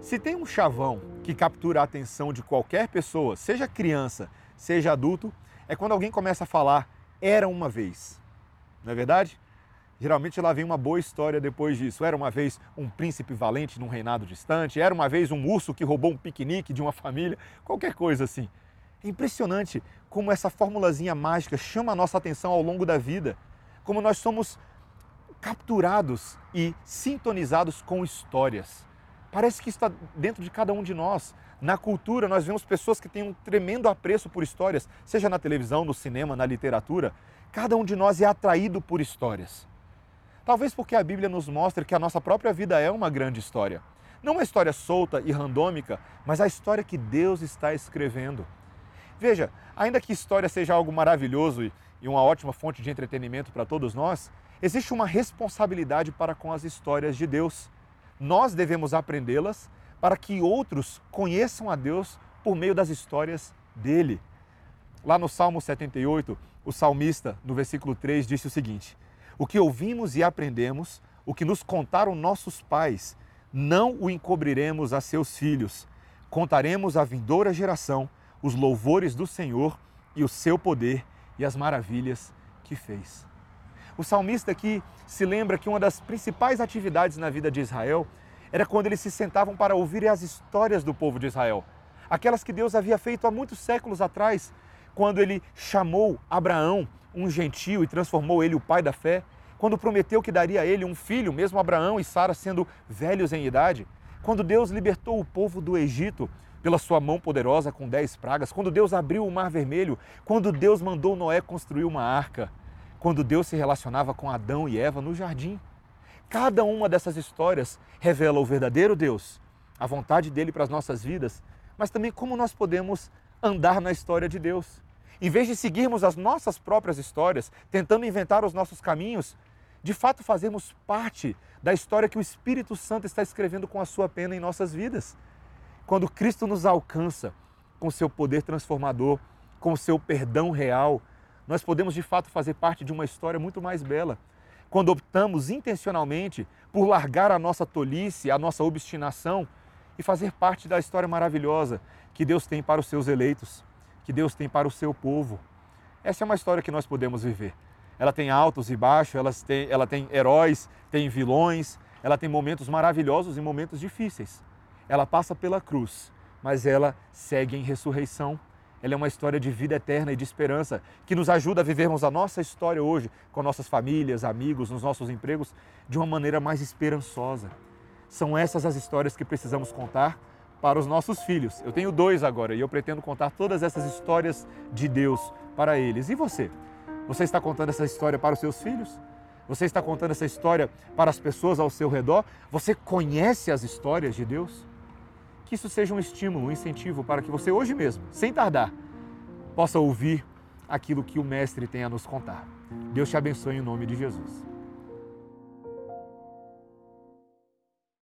Se tem um chavão que captura a atenção de qualquer pessoa, seja criança, seja adulto, é quando alguém começa a falar era uma vez. Não é verdade? Geralmente lá vem uma boa história depois disso. Era uma vez um príncipe valente num reinado distante, era uma vez um urso que roubou um piquenique de uma família, qualquer coisa assim. É impressionante como essa formulazinha mágica chama a nossa atenção ao longo da vida, como nós somos capturados e sintonizados com histórias. Parece que está dentro de cada um de nós. Na cultura, nós vemos pessoas que têm um tremendo apreço por histórias, seja na televisão, no cinema, na literatura. Cada um de nós é atraído por histórias. Talvez porque a Bíblia nos mostra que a nossa própria vida é uma grande história. Não uma história solta e randômica, mas a história que Deus está escrevendo. Veja, ainda que história seja algo maravilhoso e uma ótima fonte de entretenimento para todos nós, existe uma responsabilidade para com as histórias de Deus. Nós devemos aprendê-las para que outros conheçam a Deus por meio das histórias dele. Lá no Salmo 78, o salmista, no versículo 3, disse o seguinte: O que ouvimos e aprendemos, o que nos contaram nossos pais, não o encobriremos a seus filhos. Contaremos à vindoura geração os louvores do Senhor e o seu poder e as maravilhas que fez. O salmista aqui se lembra que uma das principais atividades na vida de Israel era quando eles se sentavam para ouvir as histórias do povo de Israel, aquelas que Deus havia feito há muitos séculos atrás, quando ele chamou Abraão, um gentio, e transformou ele o pai da fé, quando prometeu que daria a ele um filho, mesmo Abraão e Sara sendo velhos em idade, quando Deus libertou o povo do Egito pela sua mão poderosa com dez pragas, quando Deus abriu o mar vermelho, quando Deus mandou Noé construir uma arca, quando Deus se relacionava com Adão e Eva no jardim. Cada uma dessas histórias revela o verdadeiro Deus, a vontade dele para as nossas vidas, mas também como nós podemos andar na história de Deus. Em vez de seguirmos as nossas próprias histórias, tentando inventar os nossos caminhos, de fato fazemos parte da história que o Espírito Santo está escrevendo com a sua pena em nossas vidas. Quando Cristo nos alcança com seu poder transformador, com seu perdão real, nós podemos de fato fazer parte de uma história muito mais bela. Quando optamos intencionalmente por largar a nossa tolice, a nossa obstinação e fazer parte da história maravilhosa que Deus tem para os seus eleitos, que Deus tem para o seu povo. Essa é uma história que nós podemos viver. Ela tem altos e baixos, ela tem, ela tem heróis, tem vilões, ela tem momentos maravilhosos e momentos difíceis ela passa pela cruz, mas ela segue em ressurreição. Ela é uma história de vida eterna e de esperança que nos ajuda a vivermos a nossa história hoje com nossas famílias, amigos, nos nossos empregos de uma maneira mais esperançosa. São essas as histórias que precisamos contar para os nossos filhos. Eu tenho dois agora e eu pretendo contar todas essas histórias de Deus para eles. E você? Você está contando essa história para os seus filhos? Você está contando essa história para as pessoas ao seu redor? Você conhece as histórias de Deus? Que isso seja um estímulo, um incentivo para que você hoje mesmo, sem tardar, possa ouvir aquilo que o Mestre tem a nos contar. Deus te abençoe em nome de Jesus.